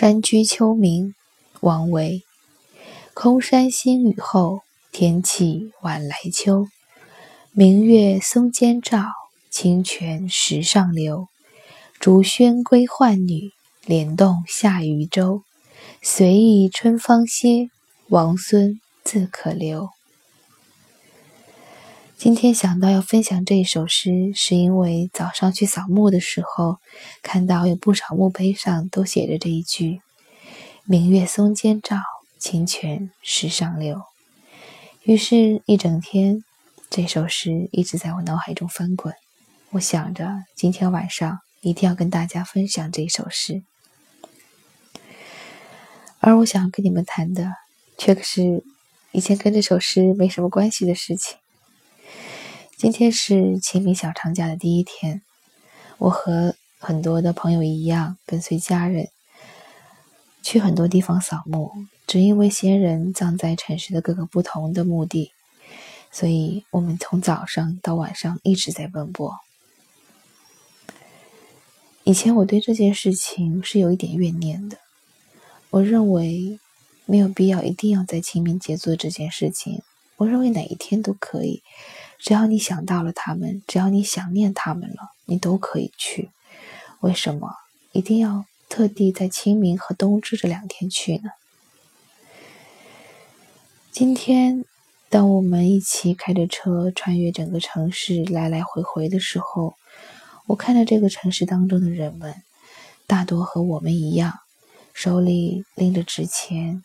山居秋暝，王维。空山新雨后，天气晚来秋。明月松间照，清泉石上流。竹喧归浣女，莲动下渔舟。随意春芳歇，王孙自可留。今天想到要分享这一首诗，是因为早上去扫墓的时候，看到有不少墓碑上都写着这一句：“明月松间照，清泉石上流。”于是，一整天，这首诗一直在我脑海中翻滚。我想着，今天晚上一定要跟大家分享这一首诗。而我想跟你们谈的，却可是以前跟这首诗没什么关系的事情。今天是清明小长假的第一天，我和很多的朋友一样，跟随家人去很多地方扫墓。只因为先人葬在城市的各个不同的墓地，所以我们从早上到晚上一直在奔波。以前我对这件事情是有一点怨念的，我认为没有必要一定要在清明节做这件事情。我认为哪一天都可以。只要你想到了他们，只要你想念他们了，你都可以去。为什么一定要特地在清明和冬至这两天去呢？今天，当我们一起开着车穿越整个城市来来回回的时候，我看着这个城市当中的人们，大多和我们一样，手里拎着纸钱，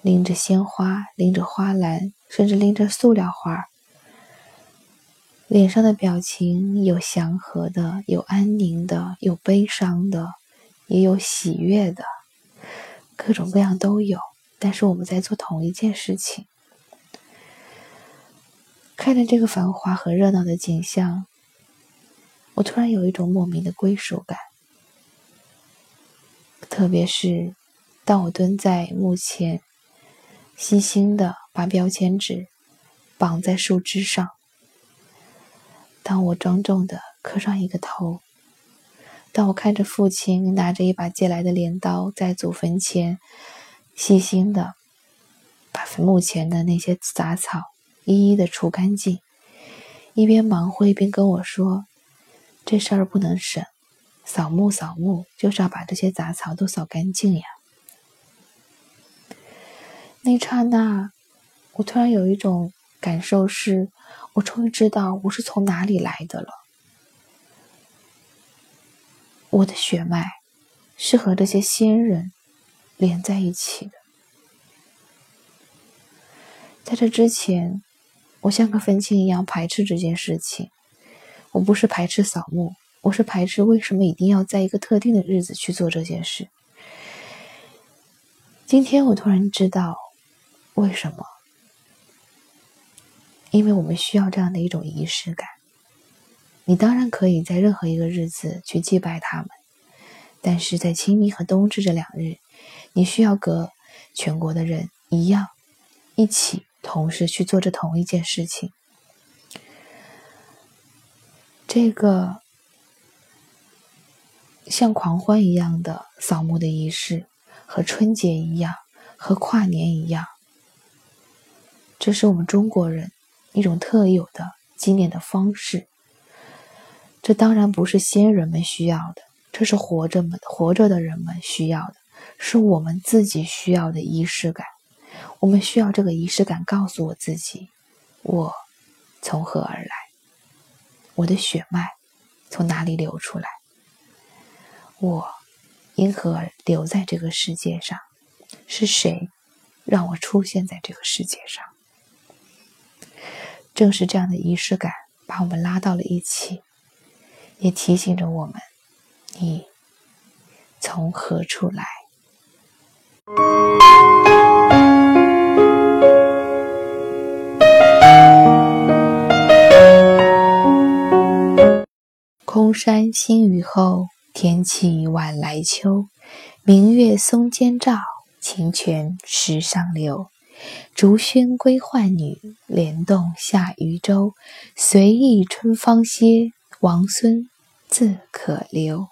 拎着鲜花，拎着花篮，甚至拎着塑料花。脸上的表情有祥和的，有安宁的，有悲伤的，也有喜悦的，各种各样都有。但是我们在做同一件事情。看着这个繁华和热闹的景象，我突然有一种莫名的归属感。特别是当我蹲在墓前，细心的把标签纸绑在树枝上。当我庄重的磕上一个头，当我看着父亲拿着一把借来的镰刀，在祖坟前细心的把坟墓前的那些杂草一一的除干净，一边忙活一边跟我说：“这事儿不能省，扫墓扫墓就是要把这些杂草都扫干净呀。”那刹那，我突然有一种感受是。我终于知道我是从哪里来的了。我的血脉是和这些先人连在一起的。在这之前，我像个愤青一样排斥这件事情。我不是排斥扫墓，我是排斥为什么一定要在一个特定的日子去做这件事。今天我突然知道为什么。因为我们需要这样的一种仪式感。你当然可以在任何一个日子去祭拜他们，但是在清明和冬至这两日，你需要和全国的人一样，一起同时去做着同一件事情。这个像狂欢一样的扫墓的仪式，和春节一样，和跨年一样，这是我们中国人。一种特有的纪念的方式，这当然不是先人们需要的，这是活着们活着的人们需要的，是我们自己需要的仪式感。我们需要这个仪式感，告诉我自己，我从何而来，我的血脉从哪里流出来，我因何而留在这个世界上，是谁让我出现在这个世界上？正是这样的仪式感，把我们拉到了一起，也提醒着我们：你从何处来？空山新雨后，天气晚来秋。明月松间照，清泉石上流。竹喧归浣女，莲动下渔舟。随意春芳歇，王孙自可留。